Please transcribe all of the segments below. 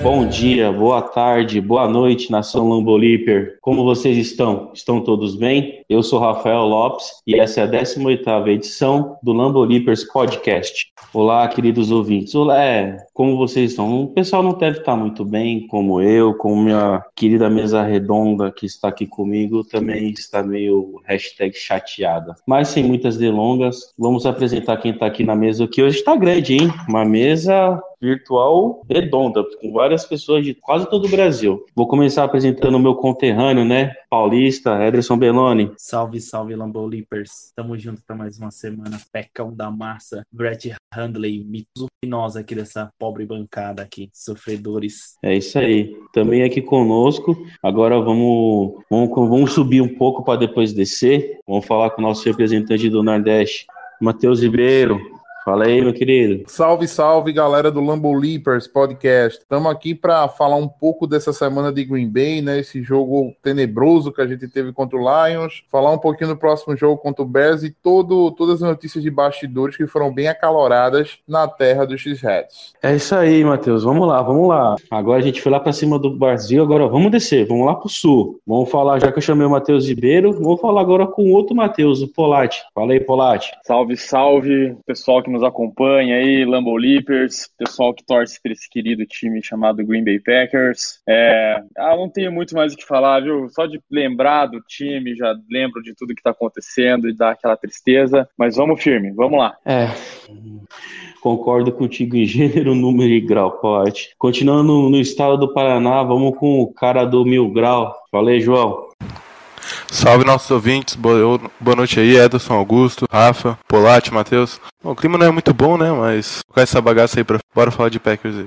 Bom dia, boa tarde, boa noite, nação Lamboliper. Como vocês estão? Estão todos bem? Eu sou Rafael Lopes e essa é a 18ª edição do Lambolipers Podcast. Olá, queridos ouvintes. Olá, é, como vocês estão? O pessoal não deve estar muito bem, como eu, como minha querida mesa redonda que está aqui comigo, também está meio chateada. Mas sem muitas delongas, vamos apresentar quem está aqui na mesa, que hoje está grande, hein? Uma mesa virtual redonda, com várias pessoas de quase todo o Brasil. Vou começar apresentando o meu conterrâneo, né? Paulista, Ederson Belloni. Salve, salve, Lambo Leapers. Tamo junto pra mais uma semana. Pecão da massa, Brett Handley, mito e nós aqui dessa pobre bancada aqui, sofredores. É isso aí. Também aqui conosco. Agora vamos, vamos, vamos subir um pouco para depois descer. Vamos falar com o nosso representante do Nordeste, Matheus Ribeiro. Fala aí, meu querido. Salve, salve, galera do Lambo Leapers Podcast. Estamos aqui para falar um pouco dessa semana de Green Bay, né? Esse jogo tenebroso que a gente teve contra o Lions. Falar um pouquinho do próximo jogo contra o Bears e todo, todas as notícias de bastidores que foram bem acaloradas na terra dos X-Heads. É isso aí, Matheus. Vamos lá, vamos lá. Agora a gente foi lá para cima do Brasil, agora vamos descer, vamos lá pro sul. Vamos falar, já que eu chamei o Matheus Ribeiro, vamos falar agora com outro Matheus, o Polati. Fala aí, Polati. Salve, salve, pessoal que nos acompanha aí, Lambo Leapers, pessoal que torce para esse querido time chamado Green Bay Packers. É, ah, não tenho muito mais o que falar, viu? Só de lembrar do time, já lembro de tudo que tá acontecendo e dá aquela tristeza. Mas vamos firme, vamos lá. É. Concordo contigo em gênero, número e grau, Polati. Continuando no, estado do Paraná, vamos com o cara do Mil Grau. Fala aí, João. Salve nossos ouvintes, boa, boa noite aí, Ederson, Augusto, Rafa, Polati, Matheus. Bom, o clima não é muito bom, né? Mas com essa bagaça aí, pra... bora falar de Packers aí.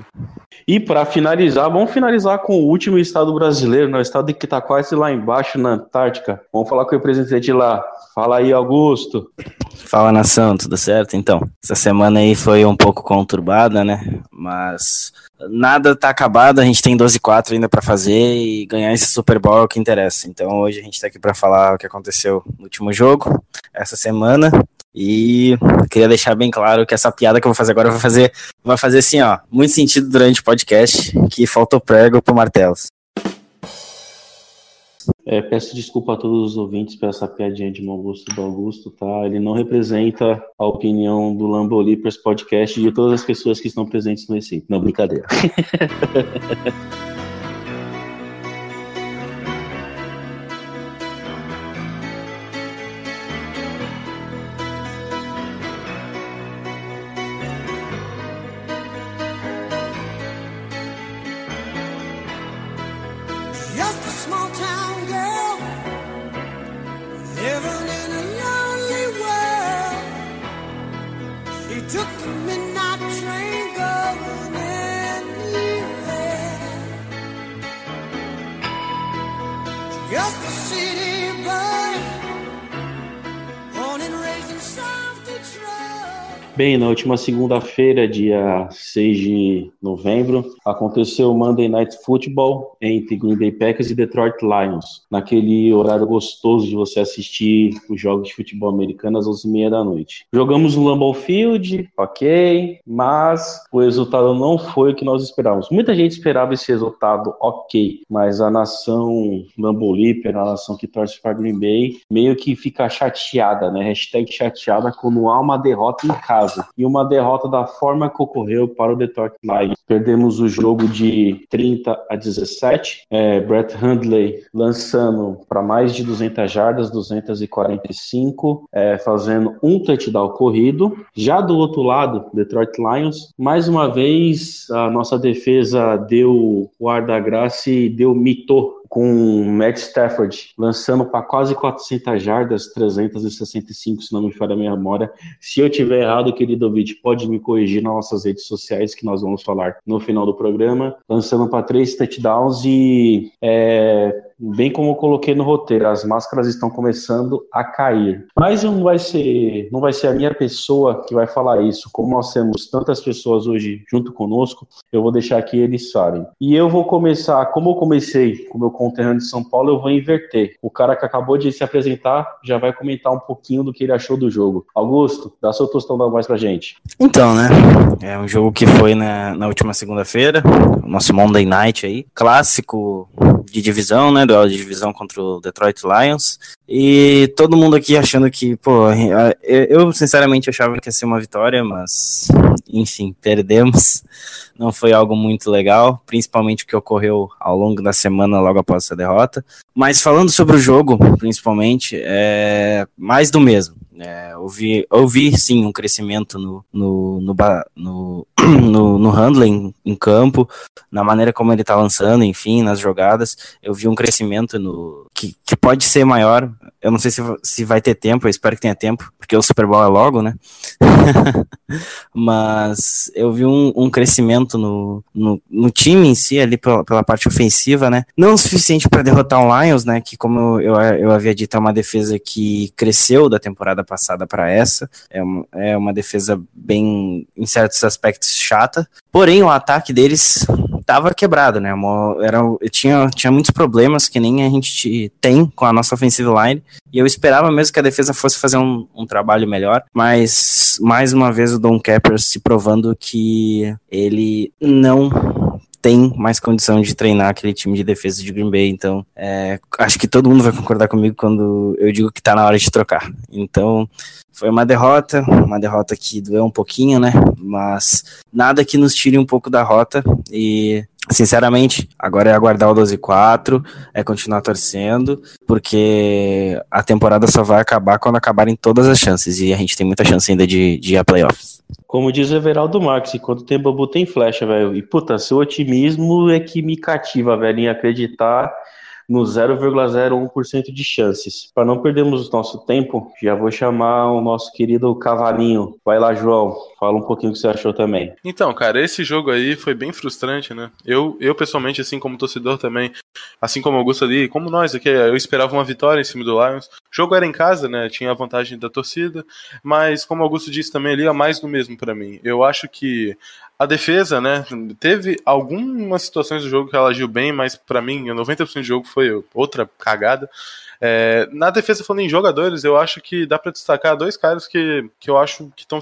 E para finalizar, vamos finalizar com o último estado brasileiro, né? o estado que tá quase lá embaixo na Antártica. Vamos falar com o representante lá. Fala aí, Augusto. Fala nação, tudo certo? Então, essa semana aí foi um pouco conturbada, né? Mas nada tá acabado, a gente tem 12-4 ainda para fazer e ganhar esse Super Bowl é o que interessa. Então hoje a gente tá aqui para falar o que aconteceu no último jogo, essa semana. E queria deixar bem claro que essa piada que eu vou fazer agora vai fazer, vai fazer assim, ó, muito sentido durante o podcast, que faltou prego pro martelos. É, peço desculpa a todos os ouvintes por essa piadinha de mau gosto do Augusto, tá? Ele não representa a opinião do Lambo Leapers Podcast e de todas as pessoas que estão presentes no recinto. Não, brincadeira. Bem, na última segunda-feira, dia 6 de novembro, aconteceu o Monday Night Football entre Green Bay Packers e Detroit Lions, naquele horário gostoso de você assistir os jogos de futebol americano às 11h30 da noite. Jogamos no Lambeau Field, ok, mas o resultado não foi o que nós esperávamos. Muita gente esperava esse resultado ok, mas a nação Lambeau Leaper, a nação que torce para Green Bay, meio que fica chateada, né? Hashtag chateada quando há uma derrota em casa. E uma derrota da forma que ocorreu para o Detroit Lions. Perdemos o jogo de 30 a 17. É, Brett Hundley lançando para mais de 200 jardas, 245, é, fazendo um touchdown corrido. Já do outro lado, Detroit Lions, mais uma vez a nossa defesa deu o ar da graça e deu mito com Matt Stafford lançando para quase 400 jardas, 365, se não me falha a memória. Se eu tiver errado, querido ouvinte, pode me corrigir nas nossas redes sociais, que nós vamos falar no final do programa. Lançando para três touchdowns e, é, bem como eu coloquei no roteiro, as máscaras estão começando a cair. Mas não vai ser, não vai ser a minha pessoa que vai falar isso. Como nós temos tantas pessoas hoje junto conosco, eu vou deixar que eles falem. E eu vou começar, como eu comecei com o meu conterrâneo de São Paulo, eu vou inverter. O cara que acabou de se apresentar já vai comentar um pouquinho do que ele achou do jogo. Augusto, dá seu tostão da voz pra gente. Então, né? É um jogo que foi na, na última segunda-feira, nosso Monday Night aí, clássico de divisão, né? De divisão contra o Detroit Lions. E todo mundo aqui achando que, pô, eu sinceramente achava que ia ser uma vitória, mas enfim, perdemos. Não foi algo muito legal, principalmente o que ocorreu ao longo da semana logo após essa derrota. Mas falando sobre o jogo, principalmente, é mais do mesmo. É, vi sim um crescimento no, no, no, no, no, no handling em campo, na maneira como ele tá lançando, enfim, nas jogadas. Eu vi um crescimento no que, que pode ser maior. Eu não sei se, se vai ter tempo, eu espero que tenha tempo, porque o Super Bowl é logo, né? Mas eu vi um, um crescimento no, no, no, time em si, ali pela, pela parte ofensiva, né? Não o suficiente para derrotar o Lions, né? Que, como eu, eu, havia dito, é uma defesa que cresceu da temporada passada para essa. É uma, é uma defesa bem, em certos aspectos, chata. Porém, o ataque deles tava quebrado, né? Era, tinha, tinha muitos problemas que nem a gente tem com a nossa offensive line. E eu esperava mesmo que a defesa fosse fazer um, um trabalho melhor. Mas, mais uma vez, o Don Capers se provando que ele não tem mais condição de treinar aquele time de defesa de Green Bay. Então, é, acho que todo mundo vai concordar comigo quando eu digo que tá na hora de trocar. Então, foi uma derrota, uma derrota que doeu um pouquinho, né? Mas nada que nos tire um pouco da rota. E, sinceramente, agora é aguardar o 12 4, é continuar torcendo, porque a temporada só vai acabar quando acabarem todas as chances. E a gente tem muita chance ainda de, de ir a playoffs. Como diz o Everaldo Marques, quando tem bambu tem flecha, velho. E puta, seu otimismo é que me cativa, velho, em acreditar no 0,01% de chances. Para não perdermos nosso tempo, já vou chamar o nosso querido Cavalinho. Vai lá, João, fala um pouquinho o que você achou também. Então, cara, esse jogo aí foi bem frustrante, né? Eu, eu pessoalmente, assim como torcedor também, assim como o Augusto ali, como nós aqui, eu esperava uma vitória em cima do Lions. O jogo era em casa, né? Tinha a vantagem da torcida, mas como o Augusto disse também ali, é mais do mesmo para mim. Eu acho que a defesa, né, teve algumas situações do jogo que ela agiu bem, mas para mim, 90% do jogo foi outra cagada. É, na defesa, falando em jogadores, eu acho que dá para destacar dois caras que, que eu acho que estão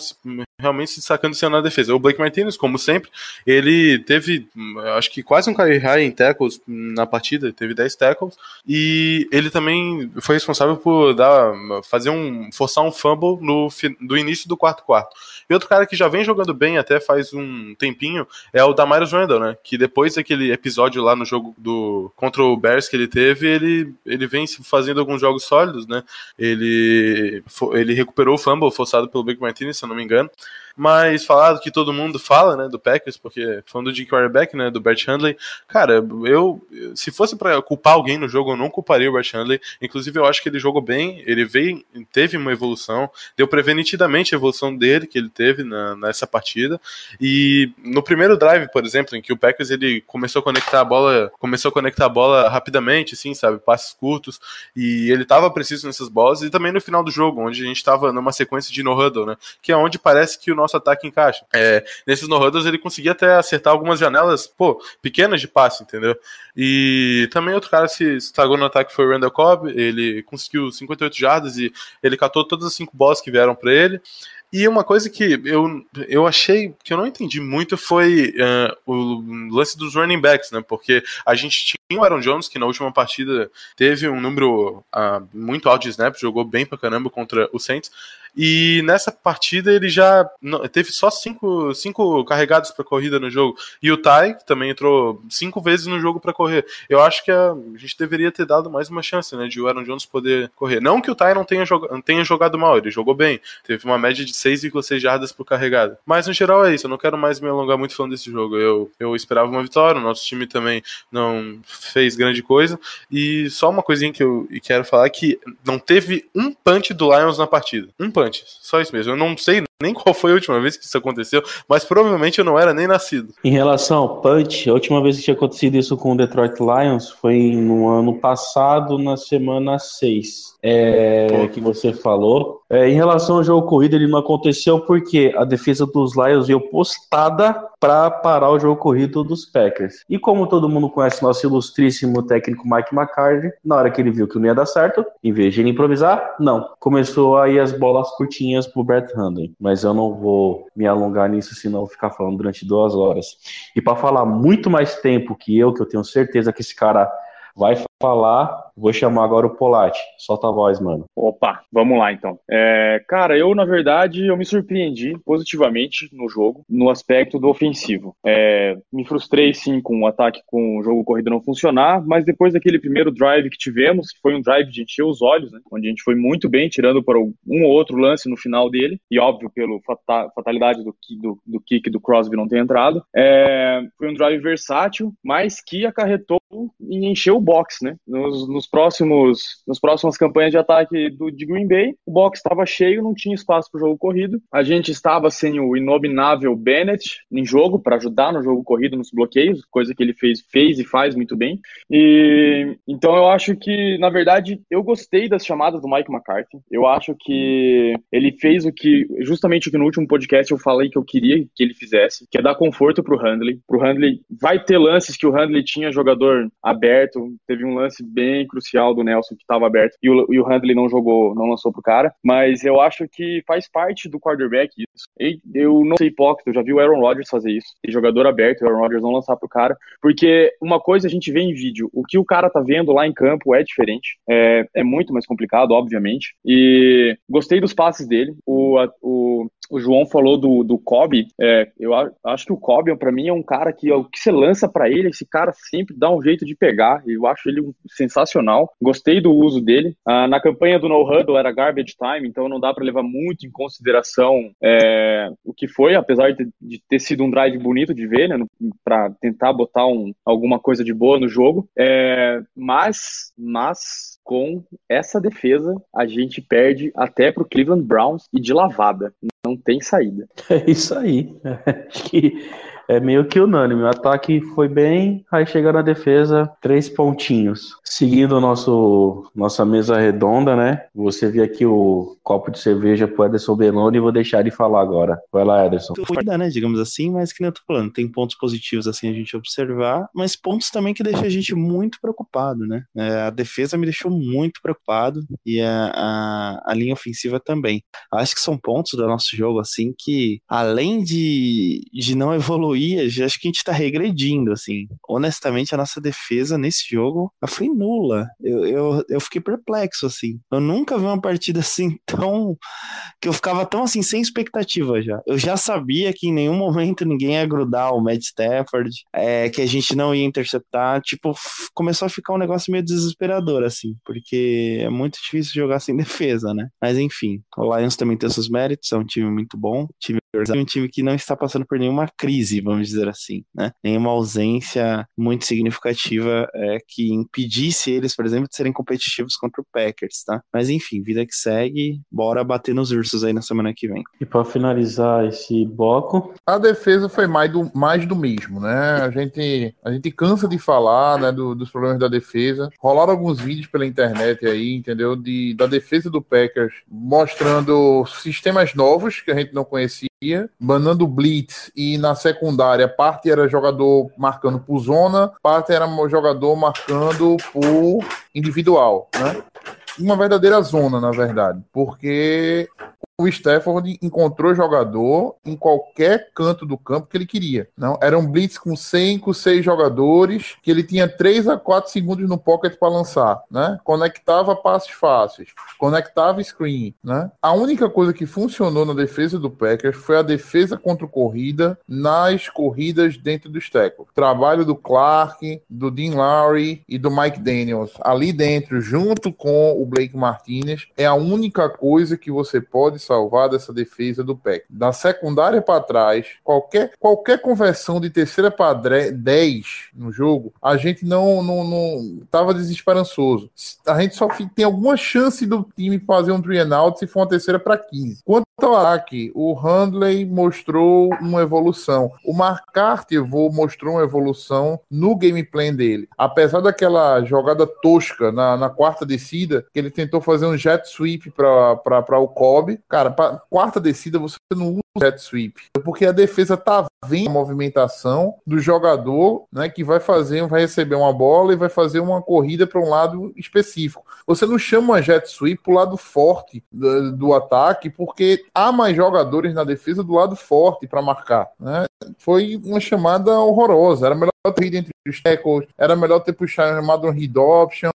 realmente se destacando sendo na defesa. O Blake Martinez, como sempre, ele teve, acho que quase um career high em tackles na partida, teve 10 tackles, e ele também foi responsável por dar, fazer um, forçar um fumble no do início do quarto quarto. E outro cara que já vem jogando bem até faz um tempinho é o Damaris Randall, né? Que depois daquele episódio lá no jogo do contra o Bears que ele teve, ele, ele vem fazendo alguns jogos sólidos, né? Ele, ele recuperou o fumble forçado pelo Blake Martinez, se eu não me engano mas falado que todo mundo fala, né, do Packers, porque falando de quarterback, né, do Bert Handley, cara, eu, se fosse para culpar alguém no jogo, eu não culparia o Bert Handley, inclusive eu acho que ele jogou bem, ele veio, teve uma evolução, deu pra ver nitidamente a evolução dele, que ele teve na, nessa partida, e no primeiro drive, por exemplo, em que o Packers, ele começou a conectar a bola, começou a conectar a bola rapidamente, assim, sabe, passes curtos, e ele tava preciso nessas bolas, e também no final do jogo, onde a gente tava numa sequência de no-huddle, né, que é onde parece que o nosso ataque encaixa. É, nesses no-huddles ele conseguia até acertar algumas janelas, pô, pequenas de passe, entendeu? E também outro cara se estragou no ataque foi o Randall Cobb, ele conseguiu 58 jardas e ele catou todas as cinco bolas que vieram para ele. E uma coisa que eu, eu achei que eu não entendi muito foi uh, o lance dos running backs, né? Porque a gente tinha o Aaron Jones, que na última partida teve um número uh, muito alto de snaps, jogou bem pra caramba contra o Saints. E nessa partida ele já teve só cinco, cinco carregados para corrida no jogo. E o Ty também entrou cinco vezes no jogo para correr. Eu acho que a, gente deveria ter dado mais uma chance, né, de o Aaron Jones poder correr. Não que o Ty não tenha, joga, tenha jogado mal, ele jogou bem. Teve uma média de 6,6 jardas por carregada. Mas no geral é isso, eu não quero mais me alongar muito falando desse jogo. Eu, eu esperava uma vitória, o nosso time também não fez grande coisa. E só uma coisinha que eu quero falar é que não teve um punch do Lions na partida. Um punch, só isso mesmo. Eu não sei nem qual foi a última vez que isso aconteceu, mas provavelmente eu não era nem nascido. Em relação ao punch, a última vez que tinha acontecido isso com o Detroit Lions foi no ano passado, na semana 6. É, que você falou. É, em relação ao jogo corrido, ele não aconteceu porque a defesa dos Lions veio postada para parar o jogo corrido dos Packers. E como todo mundo conhece nosso ilustríssimo técnico Mike McCarthy, na hora que ele viu que não ia dar certo, em vez de ele improvisar, não. Começou aí as bolas curtinhas pro Brett Hundley. Mas eu não vou me alongar nisso, senão ficar falando durante duas horas. E para falar muito mais tempo que eu, que eu tenho certeza que esse cara vai falar, vou chamar agora o Polati. Solta a voz, mano. Opa, vamos lá então. É, cara, eu na verdade eu me surpreendi positivamente no jogo, no aspecto do ofensivo. É, me frustrei sim com o ataque com o jogo corrido não funcionar, mas depois daquele primeiro drive que tivemos, que foi um drive de encher os olhos, né, onde a gente foi muito bem, tirando para um ou outro lance no final dele, e óbvio pela fata fatalidade do, do, do kick do Crosby não ter entrado. É, foi um drive versátil, mas que acarretou em encher o box, né? Nos, nos próximos, próximas campanhas de ataque do, de Green Bay, o box estava cheio, não tinha espaço para o jogo corrido. A gente estava sem o inominável Bennett em jogo para ajudar no jogo corrido, nos bloqueios, coisa que ele fez, fez e faz muito bem. E então eu acho que, na verdade, eu gostei das chamadas do Mike McCarthy. Eu acho que ele fez o que, justamente o que no último podcast eu falei que eu queria que ele fizesse, que é dar conforto para o Handley. Para o Handley, vai ter lances que o Handley tinha jogador aberto. Teve um lance bem crucial do Nelson que estava aberto e o, e o Handley não jogou, não lançou pro cara. Mas eu acho que faz parte do quarterback isso. E eu não sei hipócrita, eu já vi o Aaron Rodgers fazer isso. E jogador aberto, o Aaron Rodgers não lançar pro cara. Porque uma coisa a gente vê em vídeo, o que o cara tá vendo lá em campo é diferente. É, é muito mais complicado, obviamente. E gostei dos passes dele. O, a, o o João falou do, do Kobe. É, eu acho que o Kobe, para mim, é um cara que o que você lança para ele, esse cara sempre dá um jeito de pegar. Eu acho ele sensacional. Gostei do uso dele. Ah, na campanha do No Huddle era garbage time, então não dá para levar muito em consideração é, o que foi, apesar de, de, ter sido um drive bonito de ver, né, para tentar botar um, alguma coisa de boa no jogo. É, mas, mas com essa defesa, a gente perde até pro Cleveland Browns e de lavada. Não tem saída. É isso aí. Acho que é meio que unânime. O ataque foi bem, aí chega na defesa, três pontinhos. Seguindo nosso nossa mesa redonda, né? Você vê aqui o copo de cerveja pro Ederson Beloni e vou deixar ele falar agora. Vai lá, Ederson. Cuida, né? Digamos assim, mas que nem eu tô falando, tem pontos positivos assim a gente observar, mas pontos também que deixam a gente muito preocupado, né? É, a defesa me deixou muito preocupado e a, a, a linha ofensiva também. Acho que são pontos do nosso jogo, assim, que além de, de não evoluir acho que a gente tá regredindo, assim. Honestamente, a nossa defesa nesse jogo foi nula. Eu, eu, eu fiquei perplexo, assim. Eu nunca vi uma partida assim tão. que eu ficava tão assim, sem expectativa já. Eu já sabia que em nenhum momento ninguém ia grudar o Matt Stafford, é, que a gente não ia interceptar. Tipo, começou a ficar um negócio meio desesperador, assim, porque é muito difícil jogar sem defesa, né? Mas enfim, o Lions também tem seus méritos, é um time muito bom, time um time que não está passando por nenhuma crise, vamos dizer assim, né? Nenhuma ausência muito significativa é, que impedisse eles, por exemplo, de serem competitivos contra o Packers, tá? Mas enfim, vida que segue, bora bater nos ursos aí na semana que vem. E para finalizar esse bloco, a defesa foi mais do, mais do mesmo, né? A gente, a gente cansa de falar, né, do, dos problemas da defesa. Rolaram alguns vídeos pela internet aí, entendeu? De, da defesa do Packers mostrando sistemas novos que a gente não conhecia mandando blitz e na secundária parte era jogador marcando por zona, parte era jogador marcando por individual, né? Uma verdadeira zona, na verdade, porque o Stafford encontrou jogador em qualquer canto do campo que ele queria. Não, era um blitz com 5, 6 jogadores, que ele tinha 3 a 4 segundos no pocket para lançar, né? Conectava passes fáceis, conectava screen, né? A única coisa que funcionou na defesa do Packers foi a defesa contra corrida nas corridas dentro do tackles. Trabalho do Clark, do Dean Lowry e do Mike Daniels ali dentro, junto com o Blake Martinez, é a única coisa que você pode salvar dessa defesa do PEC. Da secundária para trás, qualquer, qualquer conversão de terceira para 10 no jogo, a gente não, não, não tava desesperançoso. A gente só tem alguma chance do time fazer um three and out se for uma terceira para 15. Quanto ao ataque, o Handley mostrou uma evolução. O McCarthy mostrou uma evolução no gameplay dele. Apesar daquela jogada tosca na, na quarta descida, que ele tentou fazer um jet sweep para o Kobe. Cara, pra quarta descida você não usa jet sweep. Porque a defesa tá vendo a movimentação do jogador, né, que vai fazer, vai receber uma bola e vai fazer uma corrida para um lado específico. Você não chama jet sweep pro lado forte do, do ataque, porque há mais jogadores na defesa do lado forte para marcar, né? Foi uma chamada horrorosa. Era melhor ter ido entre os tackles, era melhor ter puxado chamado um read option,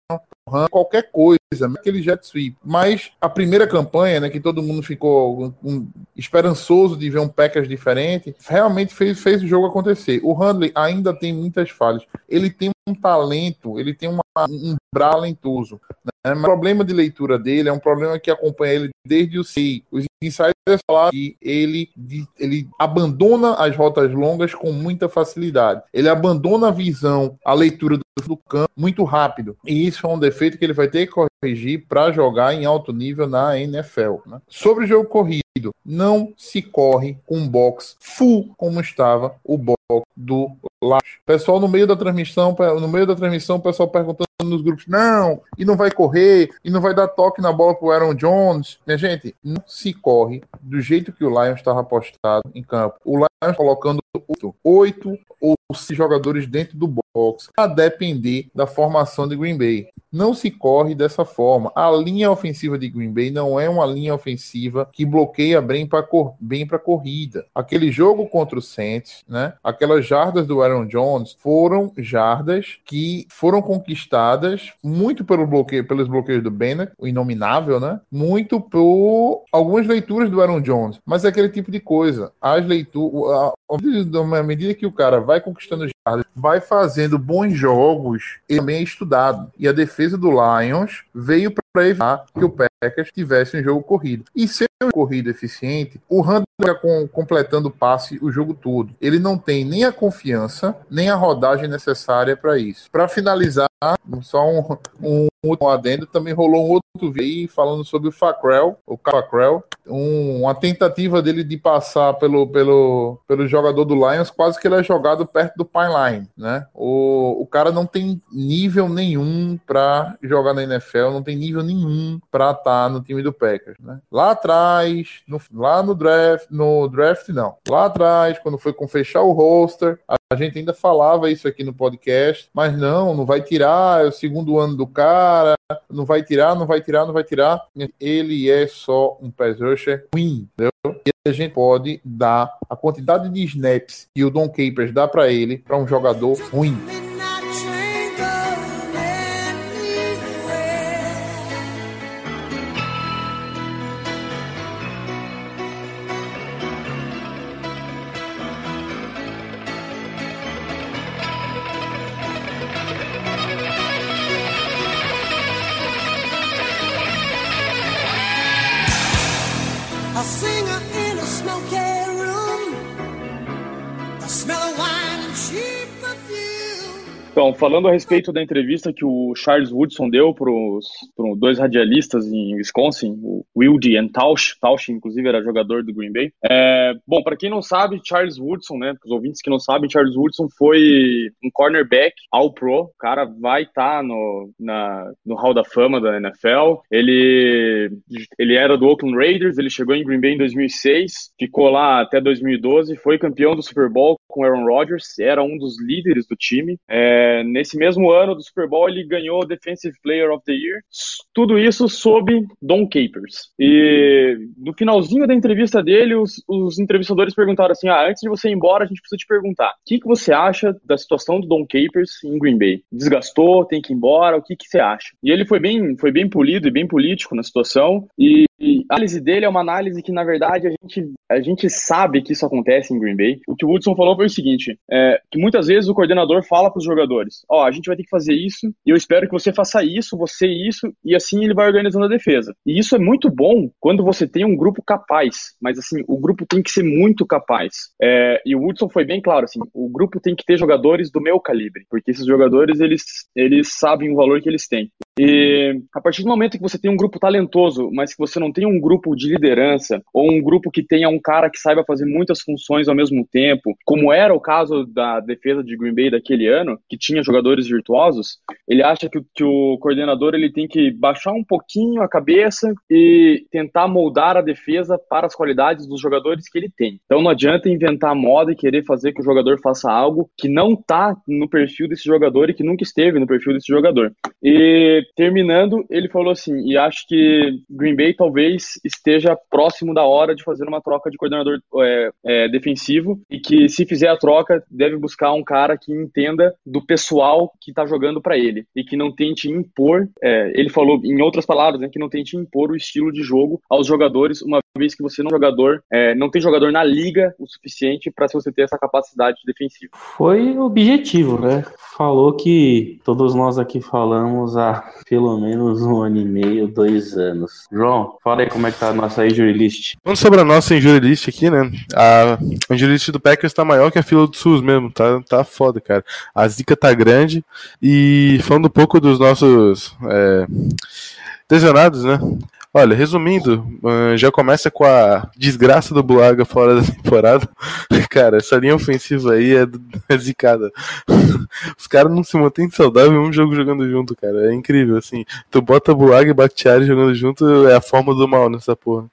qualquer coisa, aquele jet sweep. Mas a primeira campanha, né, que todo mundo ficou um, esperançoso de ver um Packers diferente, realmente fez, fez o jogo acontecer. O Handley ainda tem muitas falhas. Ele tem um talento, ele tem uma, um braço talentoso. O problema de leitura dele é um problema que acompanha ele desde o SEI. Os insiders falam que ele, ele abandona as rotas longas com muita facilidade. Ele abandona a visão, a leitura do, campo muito rápido. E isso é um defeito que ele vai ter que corrigir para jogar em alto nível na NFL. né? Sobre o jogo corrido, não se corre com um box full como estava o box do Lacho. Pessoal no meio da transmissão, no meio da transmissão, pessoal perguntando nos grupos, não, e não vai correr, e não vai dar toque na bola pro Aaron Jones. Minha gente, não se corre do jeito que o Lions estava apostado em campo. O Lions colocando oito, ou seis jogadores dentro do box, a depender da formação de Green Bay. Não se corre dessa forma. A linha ofensiva de Green Bay não é uma linha ofensiva que bloqueia bem para cor bem para corrida. Aquele jogo contra o Saints, né? Aquelas jardas do Aaron Jones foram jardas que foram conquistadas muito pelo bloqueio, pelos bloqueios do Bennett, o inominável, né? Muito por algumas leituras do Aaron Jones. Mas é aquele tipo de coisa. As leituras, à medida que o cara vai conquistando vai fazendo bons jogos, ele também é estudado. E a defesa do Lions veio para evitar que o Packers tivesse um jogo corrido. E ser um corrida eficiente, o Randall com, completando o passe o jogo todo. Ele não tem nem a confiança, nem a rodagem necessária para isso. Para finalizar, só um, um último adendo, também rolou um outro vídeo falando sobre o Facrell, o Facrell, um, uma tentativa dele de passar pelo, pelo, pelo jogador do Lions, quase que ele é jogado perto do Pineline, né? O, o cara não tem nível nenhum para jogar na NFL, não tem nível nenhum para estar no time do Packers, né? Lá atrás, no, lá no draft, no draft não. Lá atrás, quando foi com fechar o roster, a gente ainda falava isso aqui no podcast, mas não, não vai tirar, é o segundo ano do cara, não vai tirar, não vai tirar, não vai tirar. Ele é só um pass rusher ruim, entendeu? E a gente pode dar a quantidade de snaps que o Don Capers dá para ele para um jogador ruim. Falando a respeito da entrevista que o Charles Woodson deu para os dois radialistas em Wisconsin, o Wilde e Tausch, Tausch inclusive era jogador do Green Bay. É, bom, para quem não sabe, Charles Woodson, né, para os ouvintes que não sabem, Charles Woodson foi um cornerback all pro, o cara vai estar no, na, no Hall da Fama da NFL, ele, ele era do Oakland Raiders, ele chegou em Green Bay em 2006, ficou lá até 2012, foi campeão do Super Bowl com Aaron Rodgers, era um dos líderes do time. É, nesse mesmo ano do Super Bowl, ele ganhou Defensive Player of the Year. Tudo isso sob Don Capers. E no finalzinho da entrevista dele, os, os entrevistadores perguntaram assim: ah, antes de você ir embora, a gente precisa te perguntar: o que, que você acha da situação do Don Capers em Green Bay? Desgastou, tem que ir embora, o que, que você acha? E ele foi bem, foi bem polido e bem político na situação. E, a análise dele é uma análise que, na verdade, a gente, a gente sabe que isso acontece em Green Bay. O que o Woodson falou foi o seguinte: é, que muitas vezes o coordenador fala para os jogadores: Ó, a gente vai ter que fazer isso, e eu espero que você faça isso, você isso, e assim ele vai organizando a defesa. E isso é muito bom quando você tem um grupo capaz, mas assim, o grupo tem que ser muito capaz. É, e o Woodson foi bem claro: assim, o grupo tem que ter jogadores do meu calibre, porque esses jogadores eles, eles sabem o valor que eles têm. E a partir do momento que você tem um grupo talentoso, mas que você não tem um grupo de liderança, ou um grupo que tenha um cara que saiba fazer muitas funções ao mesmo tempo, como era o caso da defesa de Green Bay daquele ano, que tinha jogadores virtuosos, ele acha que, que o coordenador ele tem que baixar um pouquinho a cabeça e tentar moldar a defesa para as qualidades dos jogadores que ele tem. Então não adianta inventar moda e querer fazer que o jogador faça algo que não está no perfil desse jogador e que nunca esteve no perfil desse jogador. E terminando, ele falou assim, e acho que Green Bay talvez esteja próximo da hora de fazer uma troca de coordenador é, é, defensivo e que se fizer a troca deve buscar um cara que entenda do pessoal que está jogando para ele e que não tente impor. É, ele falou, em outras palavras, né, que não tente impor o estilo de jogo aos jogadores, uma vez que você não é jogador, é, não tem jogador na liga o suficiente para você ter essa capacidade defensiva. Foi objetivo, né? Falou que todos nós aqui falamos há pelo menos um ano e meio, dois anos. João, fala aí como é que tá a nossa injury list. Falando sobre a nossa injury list aqui, né? A injury list do Packers tá maior que a fila do SUS mesmo. Tá, tá foda, cara. A zica tá grande. E falando um pouco dos nossos é, né? Olha, resumindo, uh, já começa com a desgraça do Bulaga fora da temporada. Cara, essa linha ofensiva aí é, é zicada. Os caras não se mantêm saudáveis em um jogo jogando junto, cara. É incrível, assim. Tu bota Bulaga e Bakhtiari jogando junto, é a forma do mal nessa porra.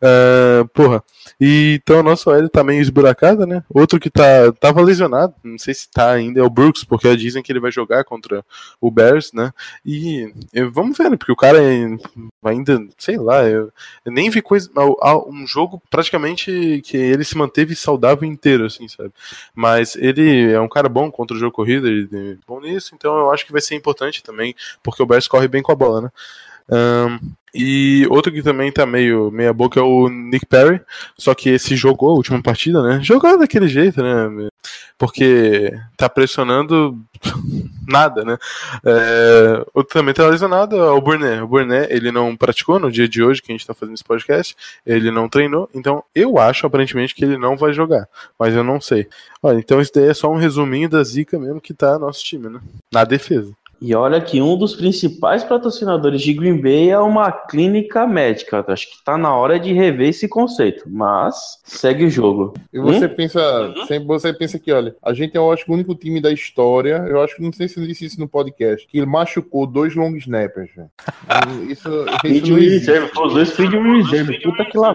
Uh, porra. E, então a nossa OL tá meio esburacada, né? Outro que tá, tava lesionado, não sei se tá ainda, é o Brooks, porque dizem que ele vai jogar contra o Bears, né? E vamos ver, né? Porque o cara ainda, sei lá, eu, eu nem vi coisa. Um jogo praticamente que ele se manteve saudável inteiro, assim, sabe? Mas ele é um cara bom contra o jogo corrido, ele é bom nisso, então eu acho que vai ser importante também, porque o Bears corre bem com a bola, né? Um, e outro que também tá meio meia boca é o Nick Perry, só que esse jogou a última partida, né? Jogou daquele jeito, né? Porque tá pressionando nada, né? É, outro também tá lesionado é o Burnet. O Burnet, ele não praticou no dia de hoje que a gente tá fazendo esse podcast, ele não treinou, então eu acho aparentemente que ele não vai jogar, mas eu não sei. Olha, então isso daí é só um resuminho da zica mesmo que tá nosso time, né? Na defesa. E olha que um dos principais patrocinadores de Green Bay é uma clínica médica. Acho que está na hora de rever esse conceito. Mas segue o jogo. E você hum? pensa, sempre você pensa que, olha, a gente é, eu acho, o único time da história. Eu acho que não sei se eu disse isso no podcast, que ele machucou dois long snappers. Isso, isso não existe. Os dois free reserve. Puta que lá.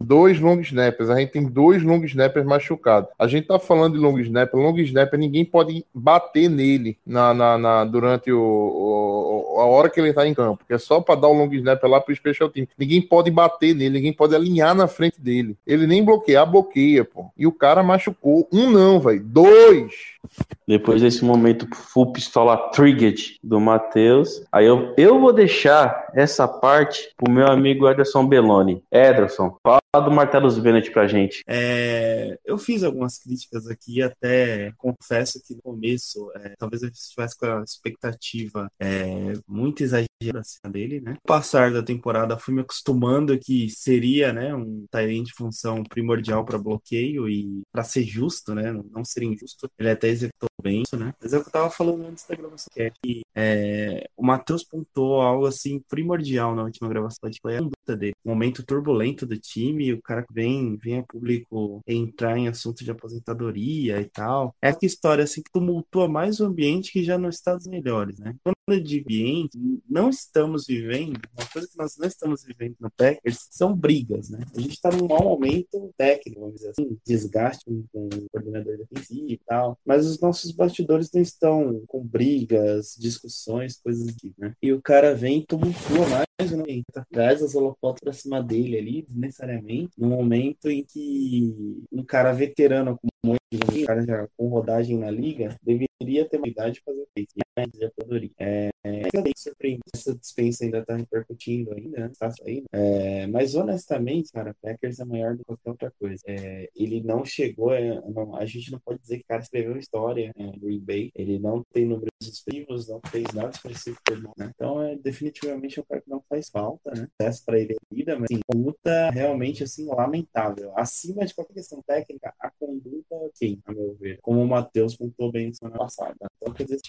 Dois long snappers. A gente tem dois long snappers machucados. A gente tá falando de long snapper. Long snapper, ninguém pode bater nele na, na, na durante o, o, a hora que ele tá em campo. Que é só para dar o long snapper lá pro special team. Ninguém pode bater nele, ninguém pode alinhar na frente dele. Ele nem bloquear, bloqueia, pô. E o cara machucou. Um não, velho. Dois. Depois desse momento full pistola triggered do Matheus, aí eu, eu vou deixar essa parte pro meu amigo Ederson Belloni. Ederson, fala do Martellus Bennett pra gente. É, eu fiz algumas críticas aqui, até confesso que no começo, é, talvez eu estivesse com a expectativa é, muito exagerada acima dele, né? No passar da temporada, fui me acostumando que seria, né, um Tyrant de função primordial para bloqueio e para ser justo, né, não ser injusto. Ele até executou bem isso, né? Mas é o que eu tava falando antes da gravação, que é que é, o Matheus pontou algo assim primordial na última gravação de play, a conduta dele. Um momento turbulento do time, o cara vem, vem a público entrar em assunto de aposentadoria e tal. É que história assim que tumultua mais o ambiente que já não está dos melhores, né? Quando digo ambiente, não estamos vivendo, uma coisa que nós não estamos vivendo no Packers são brigas, né? A gente está num mau momento técnico, vamos dizer assim, desgaste com o coordenador defensivo e tal, mas os nossos bastidores não estão com brigas, discussões, coisas assim, né? E o cara vem e tumultua mais, né? Traz as holofotos pra cima dele ali, necessariamente, no momento em que um cara veterano como um cara já com rodagem na liga, deveria ter uma idade de fazer feito. A poderia. É, ainda bem que surpreende. Essa dispensa ainda tá repercutindo ainda, né? Tá saindo. É, mas honestamente, cara, Packers é maior do que qualquer outra coisa. É, ele não chegou, é, não, a gente não pode dizer que o cara escreveu história é, Green Bay. Ele não tem números expressivos, não fez nada expressivo né? Então, é definitivamente um cara que não faz falta, né? Testa pra ele vida, mas assim, conduta realmente assim, lamentável. Acima de qualquer questão técnica, a conduta, ok, a meu ver. Como o Matheus pontuou bem semana passada. Então, quer dizer,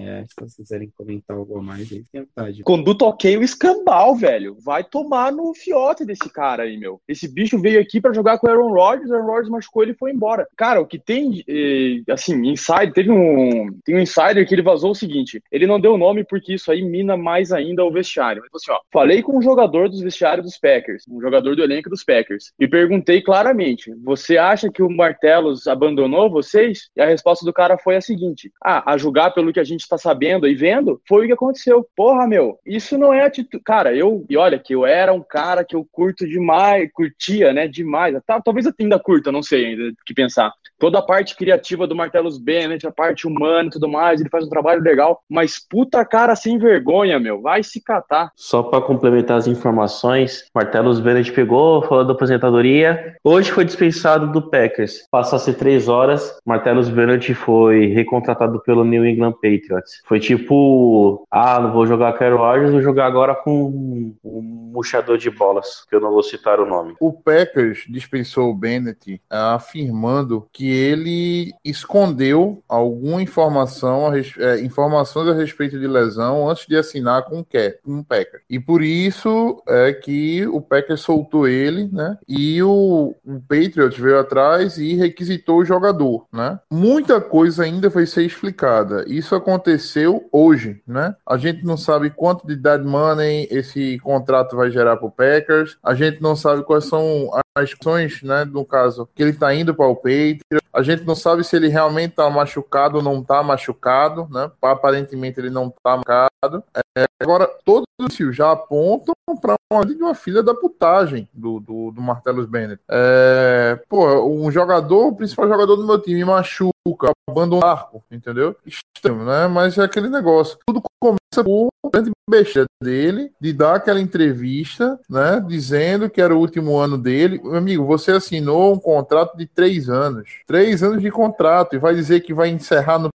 é, se vocês quiserem comentar algo a mais, aí tem vontade. Conduta ok, o escambau, velho. Vai tomar no fiote desse cara aí, meu. Esse bicho veio aqui pra jogar com o Aaron Rodgers, o Aaron Rodgers machucou ele e foi embora. Cara, o que tem, eh, assim, inside, teve um, tem um insider que ele vazou o seguinte, ele não deu nome porque isso aí mina mais ainda o vestiário. Falou assim, ó, falei com um jogador dos vestiários dos Packers, um jogador do elenco dos Packers, e perguntei claramente, você acha que o Martelos abandonou vocês? E a resposta do cara foi a seguinte, ah, a julgar pelo que a gente tá sabendo e vendo, foi o que aconteceu. Porra, meu, isso não é atitude. Cara, eu, e olha, que eu era um cara que eu curto demais, curtia, né, demais. Tá, talvez eu ainda curta, não sei ainda o que pensar. Toda a parte criativa do Martellus Bennett, a parte humana e tudo mais, ele faz um trabalho legal, mas puta cara sem vergonha, meu, vai se catar. Só para complementar as informações, Martellus Bennett pegou, falou da aposentadoria. Hoje foi dispensado do Packers. Passasse três horas, Martellus Bennett foi recontratado pelo New England Patriots. Foi tipo, ah, não vou jogar Carol Rodgers, vou jogar agora com um murchador de bolas, que eu não vou citar o nome. O Packers dispensou o Bennett afirmando que ele escondeu alguma informação, é, informações a respeito de lesão antes de assinar com o Ke- com o Packers. E por isso é que o Packers soltou ele, né? E o, o Patriots veio atrás e requisitou o jogador, né? Muita coisa ainda vai ser explicada. Isso aconteceu hoje, né? A gente não sabe quanto de dead money esse contrato vai gerar para o Packers. A gente não sabe quais são as questões, né? No caso, que ele está indo para o Patriots. A gente não sabe se ele realmente está machucado ou não está machucado, né? Aparentemente ele não está machucado. É, agora, todos os indícios já apontam para uma, uma filha da putagem do, do, do Martellus Bennett. É, pô, um jogador, o principal jogador do meu time, machuca, abandona o arco, entendeu? Estranho, né? Mas é aquele negócio. Tudo começa por uma grande besteira dele, de dar aquela entrevista, né? Dizendo que era o último ano dele. Meu amigo, você assinou um contrato de três anos. Três anos de contrato e vai dizer que vai encerrar no.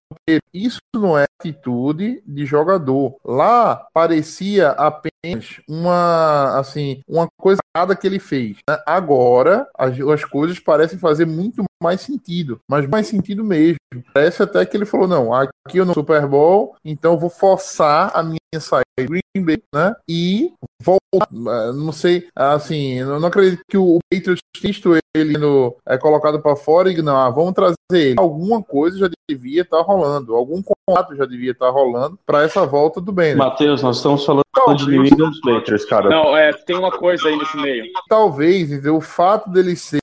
Isso não é atitude de jogador. Lá parecia apenas uma, assim, uma coisa errada que ele fez. né? Agora, as, as coisas parecem fazer muito mais sentido, mas mais sentido mesmo. Parece até que ele falou: não, aqui eu no Super Bowl, então eu vou forçar a minha saída Green Bay, né? E voltar. eh, Não sei, assim, eu não acredito que o Patriots visto ele no, é colocado para fora e não, ah, vamos trazer ele. Alguma coisa já devia estar rolando, algum contrato já devia estar rolando para essa volta do Bennett. Matheus, nós estamos falando de New England Patriots, cara. Não, é, tem uma coisa aí nesse meio. Talvez, entendeu? o fato dele ser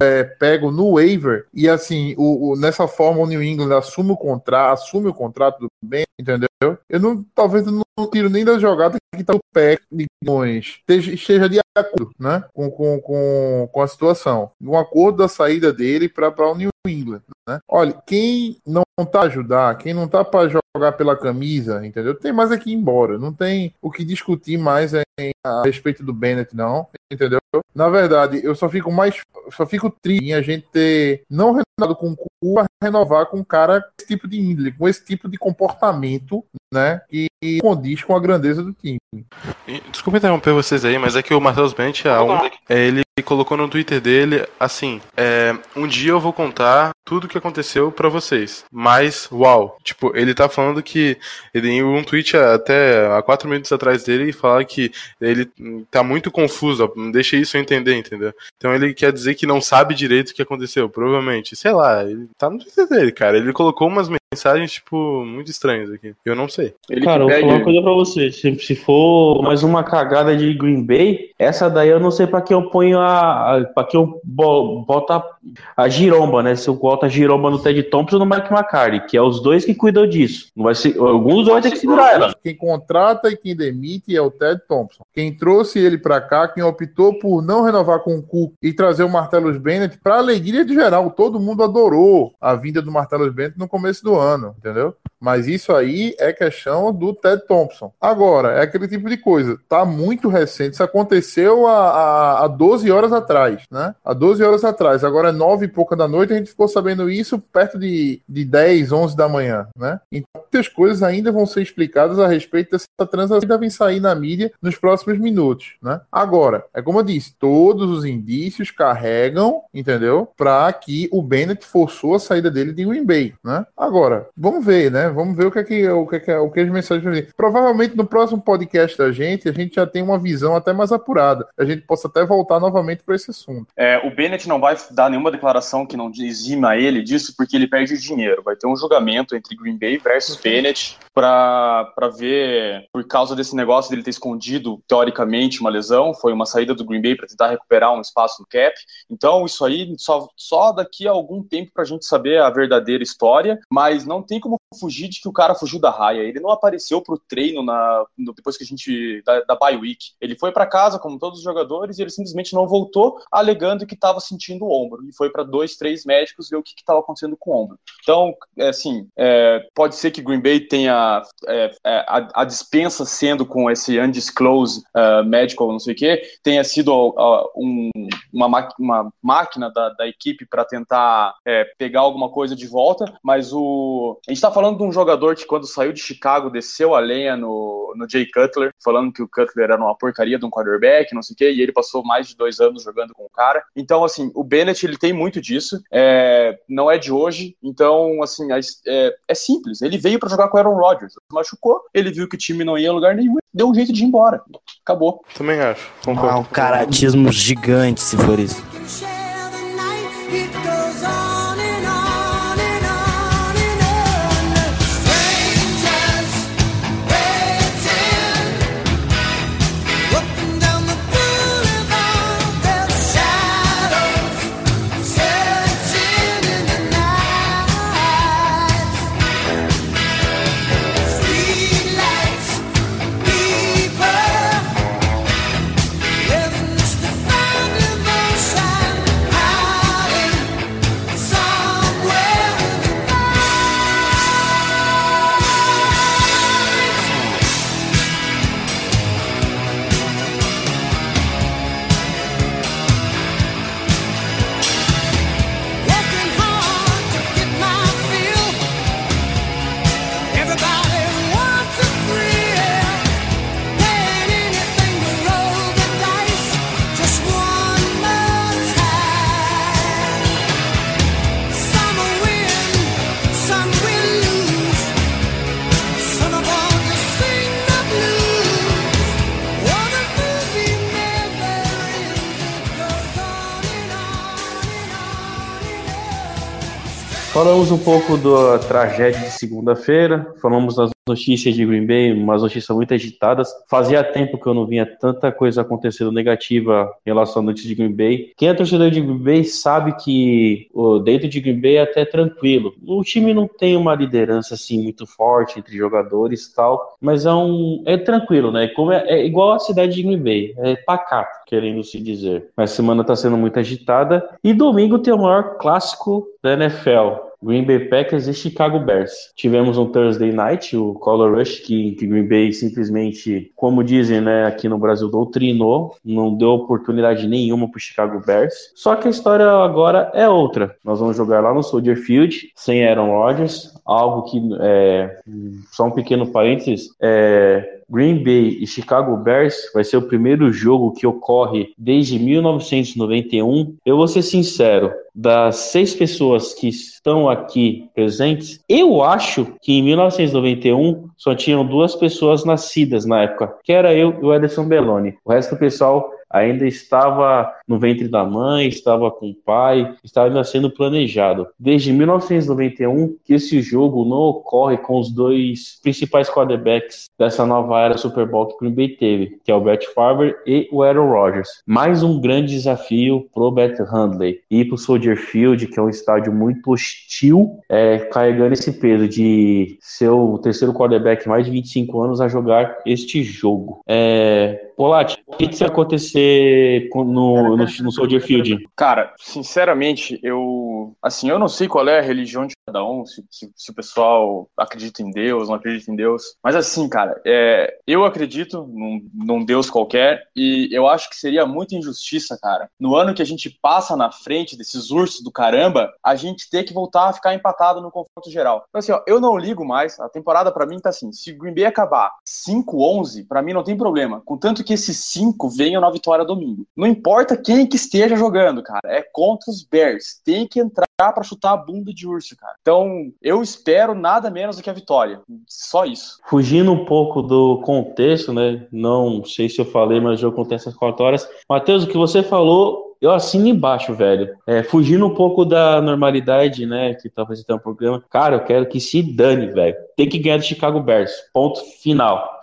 é, pego no waiver e assim, o, o- nessa forma o New England assume o contrato, assume o contrato do Ben, entendeu? Eu não, talvez eu não tiro nem da jogada que tá o pé milhões esteja, de acordo, né? Com, com, com, com a situação. Um acordo da saída dele para o New England, né? Olha, quem não tá ajudar, quem não tá para jogar pela camisa, entendeu? Tem mais aqui ir embora. Não tem o que discutir mais em- a respeito do Bennett, não, entendeu? Na verdade, eu só fico mais. Só fico triste em a gente ter não com o cu a renovar com um cara com esse tipo de índole, com esse tipo de comportamento, né? Que condiz com a grandeza do time. Desculpa interromper vocês aí, mas é que o Matheus Bent, a onda, é, ele colocou no Twitter dele assim: é, um dia eu vou contar tudo o que aconteceu pra vocês. Mas, uau, tipo, ele tá falando que ele em um tweet até há quatro minutos atrás dele fala que ele tá muito confuso, deixa isso eu entender, entendeu? Então ele quer dizer que não sabe direito o que aconteceu, provavelmente. Sei lá, ele tá no Twitter dele, cara. Ele colocou umas mensagens, tipo, muito estranhas aqui. Eu não sei. Ele Cara, eu vou falar uma coisa pra você. Se, se for mais uma cagada de Green Bay, essa daí eu não sei pra que eu ponho a. a pra que eu bo- boto a, a giromba, né? Se eu boto a giromba no Ted Thompson ou no Mike McCarthy, que é os dois que cuidam disso. Não vai ser, alguns vão ter que segurar ela. Quem contrata e quem demite é o Ted Thompson. Quem trouxe ele pra cá, quem optou por não renovar com o Cook e trazer o Martellus Bennett, pra alegria de geral, todo mundo adorou a vinda do Martellus Bennett no começo do ano, entendeu? Mas isso aí é questão do Ted Thompson. Agora, é aquele tipo de coisa. Tá muito recente. Isso aconteceu há, há, há 12 horas atrás, né? Há 12 horas atrás. Agora é 9 e pouca da noite. A gente ficou sabendo isso perto de, de 10, 11 da manhã, né? Então, muitas coisas ainda vão ser explicadas a respeito dessa transação devem sair na mídia nos próximos minutos, né? Agora, é como eu disse, todos os indícios carregam, entendeu? Para que o Bennett forçou a saída dele de Green Bay, né? Agora, vamos ver, né? Vamos ver o que é que o que, é que, o que as mensagens vão. Provavelmente no próximo podcast da gente, a gente já tem uma visão até mais apurada. A gente possa até voltar novamente para esse assunto. É, o Bennett não vai dar nenhuma declaração que não exima ele disso, porque ele perde dinheiro. Vai ter um julgamento entre Green Bay versus Bennett para ver, por causa desse negócio dele ter escondido, teoricamente, uma lesão. Foi uma saída do Green Bay para tentar recuperar um espaço no cap. Então, isso aí só, só daqui a algum tempo para a gente saber a verdadeira história, mas não tem como fugir de que o cara fugiu da raia. Ele não apareceu pro treino na, no- depois que a gente. da, da bye week. Ele foi para casa, como todos os jogadores, e ele simplesmente não voltou, alegando que estava sentindo o ombro. E foi para dois, três médicos ver o que estava acontecendo com o ombro. Então, é, assim, é, pode ser que Green Bay tenha é, é, a, a dispensa sendo com esse undisclosed uh, medical, não sei o que, tenha sido uh, um- uma, ma- uma máquina da, da equipe para tentar é, pegar alguma coisa de volta, mas o. A gente tá falando de um jogador que, quando saiu de Chicago, desceu a lenha no, no Jay Cutler, falando que o Cutler era uma porcaria de um quarterback, não sei o quê, e ele passou mais de dois anos jogando com o cara. Então, assim, o Bennett, ele tem muito disso, é, não é de hoje, então, assim, é, é simples. Ele veio para jogar com o Aaron Rodgers, se machucou, ele viu que o time não ia a lugar nenhum, deu um jeito de ir embora. Acabou. Também acho. Ah, Concordo. um caratismo gigante, se for isso. Falamos um pouco da tragédia de segunda-feira, falamos das notícias de Green Bay, umas notícias muito agitadas. Fazia tempo que eu não vinha tanta coisa acontecendo negativa em relação à notícia de Green Bay. Quem é torcedor de Green Bay sabe que dentro de Green Bay é até tranquilo. O time não tem uma liderança assim muito forte entre jogadores e tal, mas é um é tranquilo, né? Como é, é igual a cidade de Green Bay, é pacato, querendo se dizer. Mas semana está sendo muito agitada e domingo tem o maior clássico da NFL. Green Bay Packers e Chicago Bears. Tivemos um Thursday Night, o Color Rush, que, que Green Bay simplesmente, como dizem né, aqui no Brasil, doutrinou, não deu oportunidade nenhuma para Chicago Bears. Só que a história agora é outra. Nós vamos jogar lá no Soldier Field, sem Aaron Rodgers, algo que, é, só um pequeno parênteses, é, Green Bay e Chicago Bears vai ser o primeiro jogo que ocorre desde 1991. Eu vou ser sincero, das seis pessoas que estão aqui presentes, eu acho que em 1991 só tinham duas pessoas nascidas na época, que era eu e o Ederson Belloni. O resto do pessoal ainda estava no ventre da mãe, estava com o pai, estava ainda sendo planejado. Desde 1991 que esse jogo não ocorre com os dois principais quarterbacks dessa nova era Super Bowl que o Green Bay teve, que é o Brett Favre e o Aaron Rodgers. Mais um grande desafio pro Brett Hundley ir pro Soldier Field, que é um estádio muito hostil, é, carregando esse peso de ser o terceiro quarterback mais de 25 anos a jogar este jogo. É, Polati, o que, que vai acontecer no, no, no Soldier Field? Cara, sinceramente, eu. Assim, eu não sei qual é a religião de cada um, se, se- se o pessoal acredita em Deus, não acredita em Deus. Mas assim, cara, é, eu acredito num, num Deus qualquer e eu acho que seria muita injustiça, cara. No ano que a gente passa na frente desses ursos do caramba, a gente ter que voltar a ficar empatado no confronto geral. Então, assim, ó, eu não ligo mais. A temporada pra mim tá assim: se o Green Bay acabar 5-11, pra mim não tem problema. Contanto que esses 5 venham na vitória domingo. Não importa quem que esteja jogando, cara. É contra os Bears. Tem que entrar pra chutar a bunda de urso, cara. Então, eu espero nada menos do que a vitória. Só isso. Fugindo um pouco do contexto, né? Não sei se eu falei, mas o jogo acontece às 4 horas. Matheus, o que você falou, eu assino embaixo, velho. É, fugindo um pouco da normalidade, né? Que tá apresentando o programa. Cara, eu quero que se dane, velho. Tem que ganhar do Chicago Bears. Ponto final.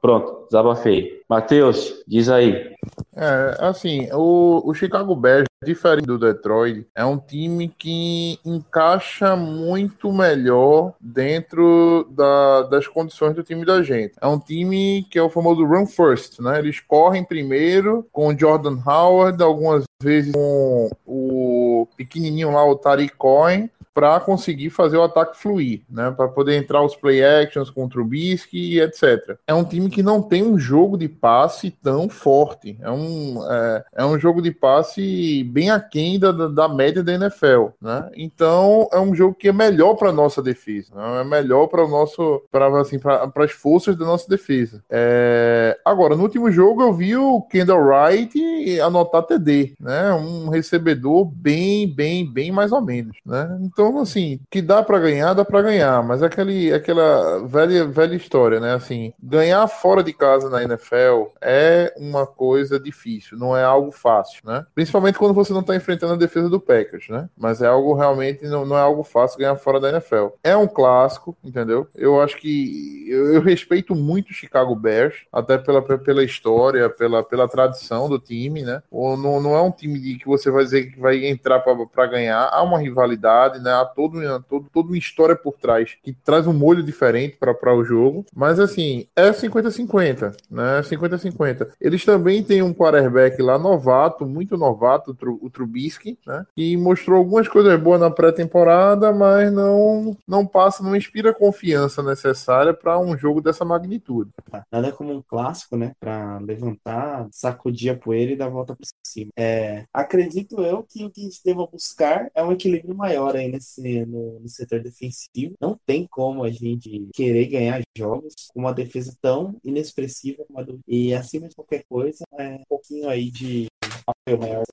Pronto, desabafei. Matheus, diz aí. É, assim, o, o Chicago Bears, diferente do Detroit, é um time que encaixa muito melhor dentro da- das condições do time da gente. É um time que é o famoso run first, né? Eles correm primeiro com o Jordan Howard, algumas vezes com o pequenininho lá, o Tariq Cohen, para conseguir fazer o ataque fluir, né? Para poder entrar os play actions com o Trubisky e etc. É um time que não tem um jogo de passe tão forte. É um, é, é um jogo de passe bem aquém da, da, média da NFL, né? Então é um jogo que é melhor para nossa defesa, né? é melhor para o nosso, para assim, para as forças da nossa defesa. É, Agora no último jogo eu vi o Kendall Wright anotar TD, né? Um recebedor bem, bem, bem mais ou menos, né? Então assim, que dá para ganhar, dá para ganhar, mas é aquele, aquela velha, velha história, né? Assim, ganhar fora de casa na NFL é uma coisa difícil, não é algo fácil, né? Principalmente quando você não tá enfrentando a defesa do Packers, né? Mas é algo realmente, não, não é algo fácil ganhar fora da NFL. É um clássico, entendeu? Eu acho que eu, eu respeito muito o Chicago Bears, até pela, pela história, pela, pela tradição do time, né? Ou não, não é um time de que você vai dizer que vai entrar para ganhar, há uma rivalidade, né? Há todo, todo, toda uma história por trás que traz um molho diferente para o jogo, mas assim, é 50-50, né? 50-50. Eles também têm um quarterback lá novato, muito novato, o o Trubisky, né? Que mostrou algumas coisas boas na pré-temporada, mas não não passa, não inspira a confiança necessária para um jogo dessa magnitude. Nada como um clássico, né? Pra levantar, sacudir a poeira e dar a volta por cima. É, acredito eu que o que a gente deva buscar é um equilíbrio maior aí nesse, no, no setor defensivo. Não tem como a gente querer ganhar jogos com uma defesa tão inexpressiva. E acima de qualquer coisa, é um pouquinho aí de apoio maior,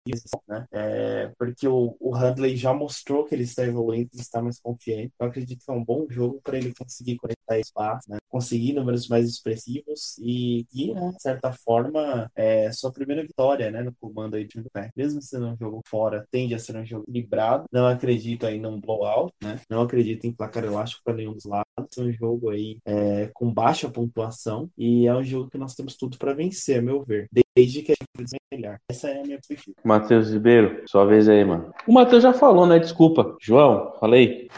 né? É, porque o, o Handley já mostrou que ele está evoluindo, está mais confiante. Eu acredito que é um bom jogo para ele conseguir conectar espaço, né? conseguir números mais expressivos e, e né, de certa forma, é, sua primeira vitória né, no comando aí time do Packers. Mesmo sendo um jogo fora, tende a ser um jogo equilibrado. Não acredito aí num blowout, né? Não acredito em placar elástico para nenhum dos lados. É um jogo aí é, com baixa pontuação e é um jogo que nós temos tudo para vencer, a meu ver. Desde que a gente melhor. Essa é a minha perspectiva. Matheus Ribeiro, sua vez aí, mano. O Matheus já falou, né? Desculpa. João, falei.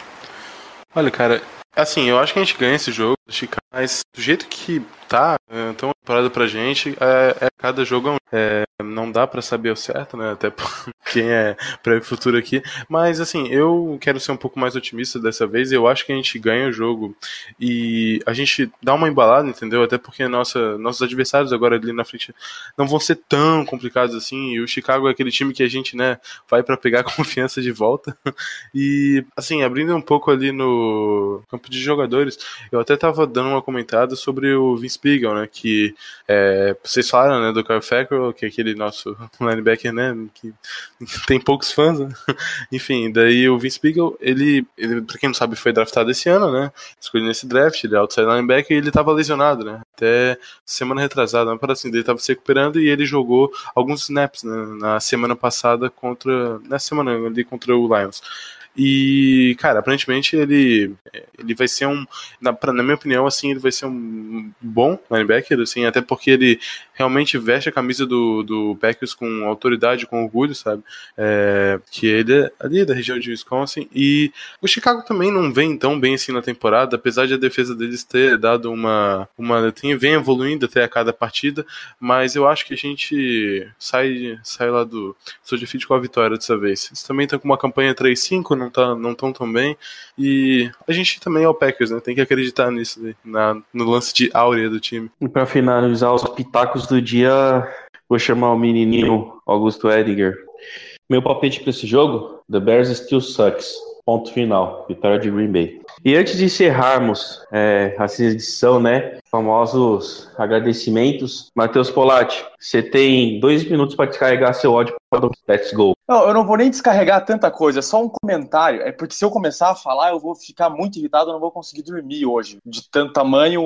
Olha, cara, assim, eu acho que a gente ganha esse jogo, Chicago, mas do jeito que tá, é, tão temporada pra gente, é, é- cada jogo é um. é, não dá pra saber o certo, né? Até quem é para o futuro aqui. Mas assim, eu quero ser um pouco mais otimista dessa vez. Eu acho que a gente ganha o jogo e a gente dá uma embalada, entendeu? Até porque nossa, nossos adversários agora ali na frente não vão ser tão complicados assim. E o Chicago é aquele time que a gente, né, vai pra pegar confiança de volta. E assim, abrindo um pouco ali no campo de jogadores, eu até tava dando uma comentada sobre o Vince Piegel, né? Que é, vocês falaram, né, do Kyle Fackrell, que é aquele nosso linebacker, né? Que tem poucos fãs, né? Enfim, daí o Vince Beagle, ele, ele, pra quem não sabe, foi draftado esse ano, né? Escolhido nesse draft, ele é outside linebacker e ele tava lesionado, né? Até semana retrasada, para assim, ele tava se recuperando e ele jogou alguns snaps né, na semana passada contra. Na semana ali contra o Lions. E, cara, aparentemente ele, ele vai ser um. Na, pra- na minha opinião, assim, ele vai ser um bom linebacker, assim, até porque ele realmente veste a camisa do, do Packers com autoridade, com orgulho, sabe? É, que ele é ali da região de Wisconsin. E o Chicago também não vem tão bem assim na temporada, apesar de a defesa deles ter dado uma. uma tem, vem evoluindo até a cada partida, mas eu acho que a gente sai, sai lá do Soldier Field com a vitória dessa vez. Eles também estão com uma campanha 3-5, não tá, não tão tão bem. E a gente também é o Packers, né? Tem que acreditar nisso, né? na, no lance de áurea do time. E pra finalizar os pitacos do dia, vou chamar o menininho Augusto Ediger. Meu palpite pra esse jogo: The Bears still sucks. Ponto final. Vitória de Green Bay. E antes de encerrarmos é, essa edição, né? Famosos agradecimentos. Matheus Polatti, você tem dois minutos para descarregar seu ódio. Let's go. Não, eu não vou nem descarregar tanta coisa, é só um comentário. É porque se eu começar a falar, eu vou ficar muito irritado, eu não vou conseguir dormir hoje. De tanto tamanho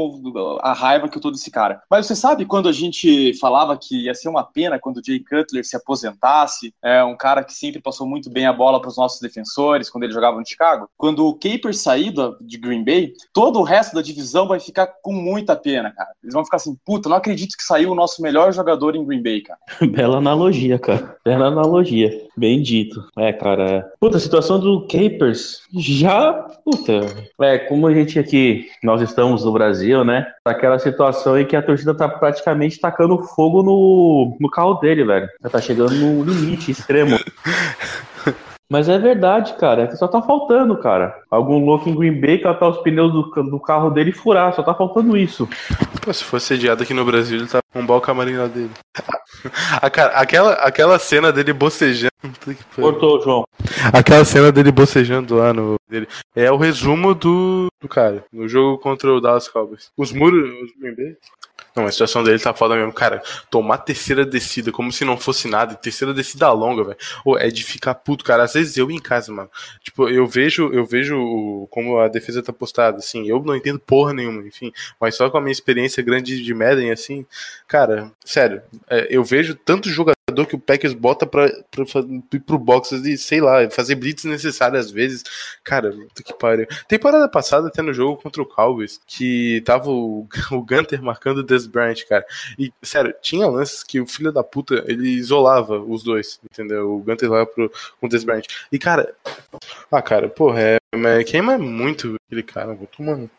a raiva que eu tô desse cara. Mas você sabe quando a gente falava que ia ser uma pena quando o Jay Cutler se aposentasse? É um cara que sempre passou muito bem a bola para os nossos defensores quando ele jogava no Chicago. Quando o Capers sair de Green Bay, todo o resto da divisão vai ficar com muita pena, cara. Eles vão ficar assim, puta, não acredito que saiu o nosso melhor jogador em Green Bay, cara. Bela analogia, cara. Bela analogia. Bem dito. É, cara. Puta, a situação do Capers já. Puta. É, como a gente aqui, nós estamos no Brasil, né? Aquela situação em que a torcida tá praticamente tacando fogo no, no carro dele, velho. Já tá chegando no limite extremo. Mas é verdade, cara. É que só tá faltando, cara. Algum louco em Green Bay catar os pneus do, do carro dele e furar. Só tá faltando isso. Pô, se fosse sediado aqui no Brasil, ele tá com um o camarim lá dele. A cara- aquela, aquela cena dele bocejando. Cortou, João. Aquela cena dele bocejando lá no. Dele, é o resumo do, do cara, no jogo contra o Dallas Cowboys. Os muros. Os Green Bay? Não, a situação dele tá foda mesmo. Cara, tomar terceira descida como se não fosse nada, terceira descida longa, velho. É de ficar puto, cara. Às vezes eu em casa, mano. Tipo, eu vejo, eu vejo como a defesa tá postada, assim. Eu não entendo porra nenhuma, enfim. Mas só com a minha experiência grande de Madden, assim. Cara, sério, é, eu vejo tanto jogador que o Packers bota pra, pra, ir pro box e, sei lá, fazer blitz necessárias às vezes. Cara, puta que pariu. Temporada passada, até no jogo contra o Cowboys, que tava o, o Gunter marcando o Des Bryant, cara. E, sério, tinha lances que o filho da puta, ele isolava os dois, entendeu? O Gunter lá pro, com o Des Bryant. E, cara, ah, cara, porra, é, mas queima muito aquele cara, vou tomando.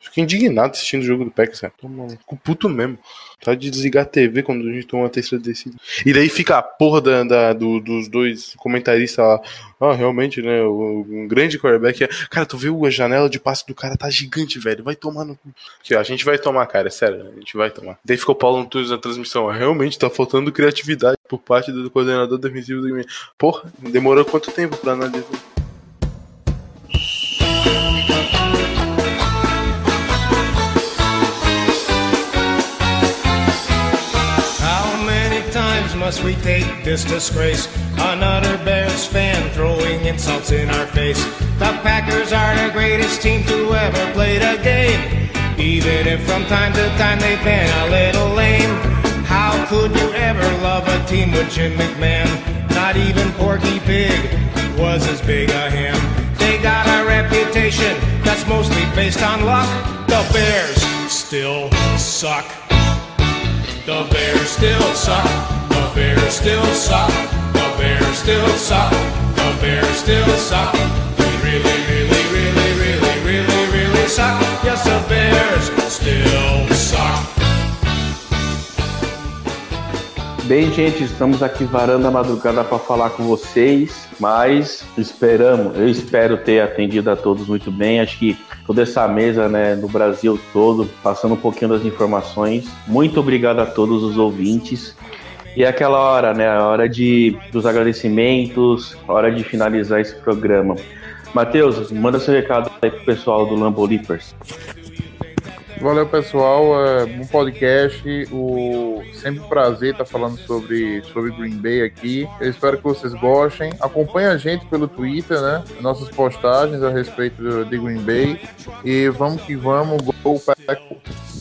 Fico indignado assistindo o jogo do Packers, cara. Toma, fico puto mesmo. Tá de desligar a TV quando a gente toma uma terceira descida. E daí fica a porra da, da- do- dos dois comentaristas lá. Ah, realmente, né? Um grande quarterback. é- Cara, tu viu a janela de passe do cara tá gigante, velho. Vai tomar no. Aqui, ó, a gente vai tomar, cara, é sério. A gente vai tomar. Daí ficou o Paulo Antunes na transmissão. "Ah, Realmente tá faltando criatividade por parte do coordenador defensivo do Green Bay." Porra, demorou quanto tempo pra analisar? How many times must we take this disgrace? Another Bears fan throwing insults in our face. The Packers are the greatest team to ever play the game. Even if from time to time they've been a little lame. How could you ever love a team with Jim McMahon? Not even Porky Pig was as big a him. Reputation that's mostly based on luck. The Bears still suck. The Bears still suck. The Bears still suck. The Bears still suck. The Bears still suck. They really, really, really, really, really, really suck. Yes, the Bears still Bem, gente, estamos aqui varando a madrugada para falar com vocês, mas esperamos, eu espero ter atendido a todos muito bem. Acho que toda essa mesa, né, no Brasil todo, passando um pouquinho das informações. Muito obrigado a todos os ouvintes. E é aquela hora, né, a hora de dos agradecimentos, a hora de finalizar esse programa. Matheus, manda seu recado aí pro pessoal do Lambo. Valeu, pessoal. É, um podcast. O... Sempre um prazer estar falando sobre, sobre Green Bay aqui. Eu espero que vocês gostem. Acompanhe a gente pelo Twitter, né? Nossas postagens a respeito de Green Bay. E vamos que vamos. Go Packers.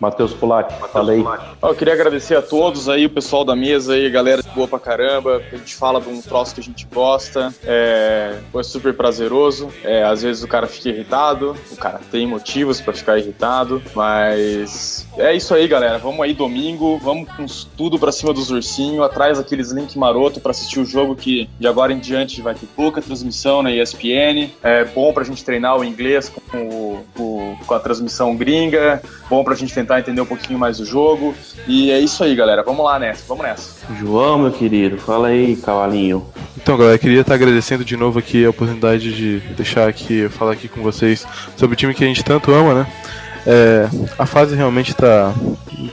Matheus Polatti, falei. Eu queria agradecer a todos aí, o pessoal da mesa aí, galera boa pra caramba. A gente fala de um troço que a gente gosta. É, foi super prazeroso. É, às vezes o cara fica irritado, o cara tem motivos pra ficar irritado, mas é isso aí, galera. Vamos aí domingo, vamos com tudo pra cima dos ursinhos, atrás daqueles link maroto pra assistir o jogo que de agora em diante vai ter pouca transmissão na ESPN. É bom pra gente treinar o inglês com, o- com- com a transmissão gringa, bom pra gente tentar entender um pouquinho mais do jogo. E é isso aí, galera. Vamos lá nessa, vamos nessa. João, meu querido, fala aí, cavalinho. Então, galera, queria estar agradecendo de novo aqui a oportunidade de deixar aqui, falar aqui com vocês sobre o time que a gente tanto ama, né? É, a fase realmente tá,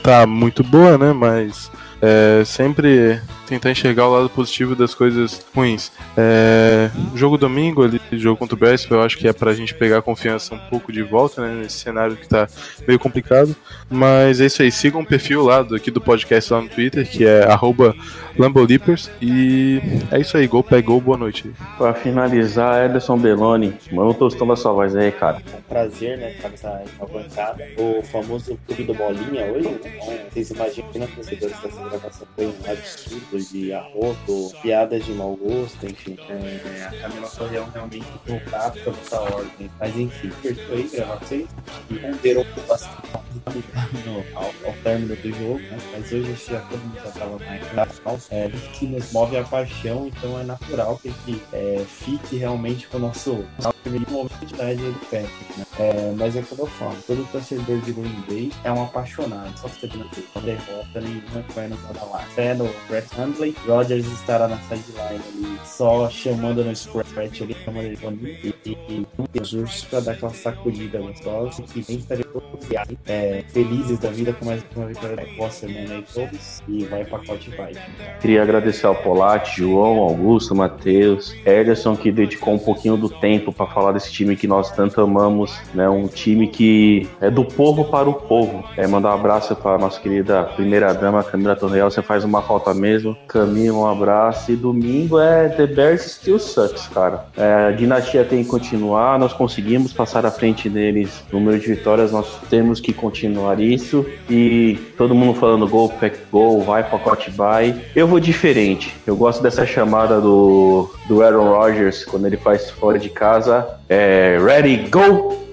tá muito boa, né? Mas é, sempre tentar enxergar o lado positivo das coisas ruins. É, jogo domingo, ali, jogo contra o Bears, eu acho que é pra gente pegar a confiança um pouco de volta, né? Nesse cenário que tá meio complicado. Mas é isso aí, sigam o perfil lá do, aqui do podcast lá no Twitter, que é arroba Lambolipers. E é isso aí, gol, pé, gol, boa noite. Pra finalizar, Ederson Belloni. Manda um tostão da sua voz aí, cara. prazer, né, estar nessa nessa bancada. O famoso clube do Bolinha hoje, né? Então, vocês imaginam, torcedores dessa gravação foi um absurdo de arroto, piadas de mau gosto, enfim. É, a Camila Sorrião realmente voltar para essa ordem. Mas enfim, aí gravar vocês e renderam bastante ao, ao término do jogo, né? Mas hoje já todo mundo já estava mais natural. É, que nos move é a paixão, então é natural que a gente é, fique realmente com o nosso, nosso primeiro momento de idade do Patrick, né? É, mas é como eu falo, todo torcedor de Green Bay é um apaixonado, só que você não tem uma derrota nenhuma que vai nos abalar. Fé no Brett Hundley, Rodgers estará na sideline ali, só chamando no scratch ali, chamando ele e, ursos pra dar aquela sacudida gostosa, que vem estarem todos é, felizes da vida com mais uma vitória da semana aí todos, e vai pacote vai. Queria agradecer ao Polatti, João, Augusto, Matheus, Ederson, que dedicou um pouquinho do tempo para falar desse time que nós tanto amamos, né? Um time que é do povo para o povo. É, mandar um abraço para nossa querida primeira dama, Camila Torreal, você faz uma falta mesmo. Camila, um abraço. E domingo é The Bears Still Sucks, cara. É, a dinastia tem continuar, nós conseguimos passar à frente deles no número de vitórias, nós temos que continuar isso. E todo mundo falando gol, pack gol, vai, pacote vai. Eu vou diferente. Eu gosto dessa chamada do, do Aaron Rodgers quando ele faz fora de casa. É, ready, go!